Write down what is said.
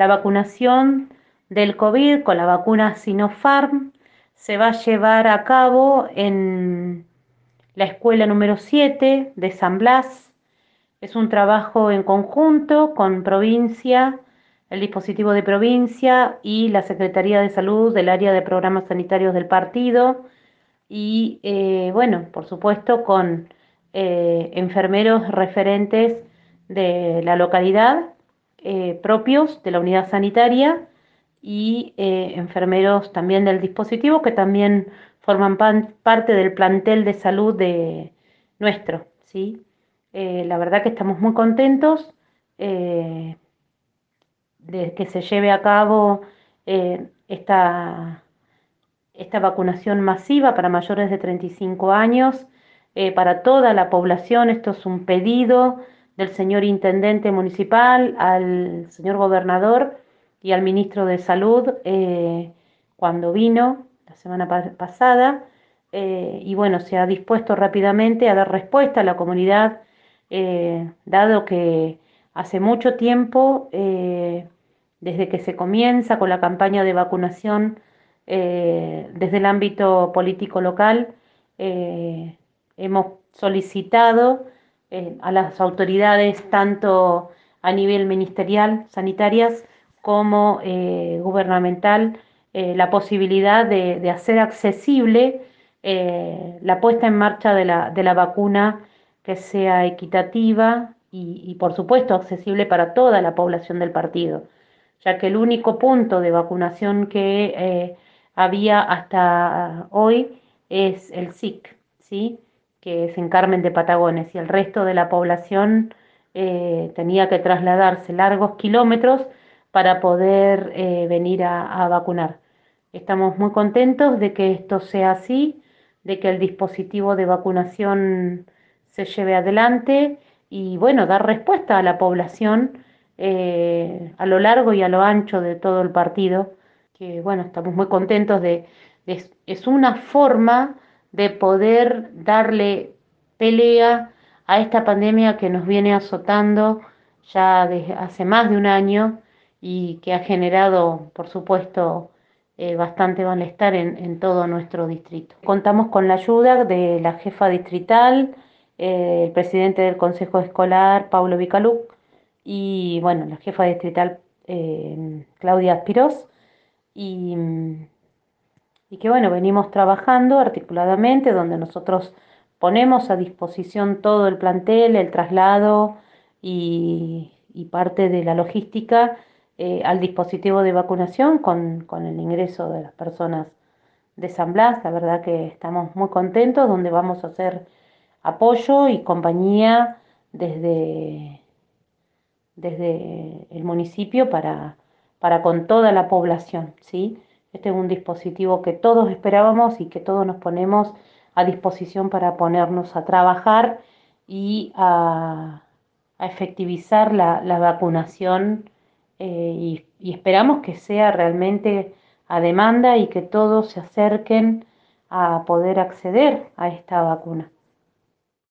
la vacunación del COVID con la vacuna Sinopharm se va a llevar a cabo en la escuela número 7 de San Blas. Es un trabajo en conjunto con provincia, el dispositivo de provincia y la Secretaría de Salud del área de programas sanitarios del partido y, eh, bueno, por supuesto, con eh, enfermeros referentes de la localidad, eh, propios de la unidad sanitaria y enfermeros también del dispositivo que también forman parte del plantel de salud de nuestro, ¿sí? la verdad que estamos muy contentos de que se lleve a cabo esta esta vacunación masiva para mayores de 35 años, eh, para toda la población. Esto es un pedido del señor intendente municipal al señor gobernador y al ministro de Salud eh, cuando vino la semana pasada. Eh, y bueno, se ha dispuesto rápidamente a dar respuesta a la comunidad, dado que hace mucho tiempo, desde que se comienza con la campaña de vacunación, eh, desde el ámbito político local eh, hemos solicitado eh, a las autoridades, tanto a nivel ministerial, sanitarias, como gubernamental, la posibilidad de, hacer accesible la puesta en marcha de la, vacuna que sea equitativa y, y, por supuesto, accesible para toda la población del partido, ya que el único punto de vacunación que había hasta hoy es el SIC, ¿sí? Que es en Carmen de Patagones, y el resto de la población eh, tenía que trasladarse largos kilómetros para poder eh, venir a, vacunar. Estamos muy contentos de que esto sea así, de que el dispositivo de vacunación se lleve adelante y bueno, dar respuesta a la población eh, a lo largo y a lo ancho de todo el partido que bueno, estamos muy contentos de, es una forma de poder darle pelea a esta pandemia que nos viene azotando ya desde hace más de un año y que ha generado, por supuesto, eh, bastante malestar en, todo nuestro distrito. Contamos con la ayuda de la jefa distrital, eh, el presidente del Consejo Escolar, Paulo Vicaluc, y bueno, la jefa distrital, eh, Claudia Aspiros, y, y que bueno, venimos trabajando articuladamente donde nosotros ponemos a disposición todo el plantel, el traslado y, parte de la logística eh, al dispositivo de vacunación con, con, el ingreso de las personas de San Blas. La verdad que estamos muy contentos, donde vamos a hacer apoyo y compañía desde, desde el municipio para, para con toda la población, ¿sí? Este es un dispositivo que todos esperábamos y que todos nos ponemos a disposición para ponernos a trabajar y a, efectivizar la, vacunación eh, y, esperamos que sea realmente a demanda y que todos se acerquen a poder acceder a esta vacuna.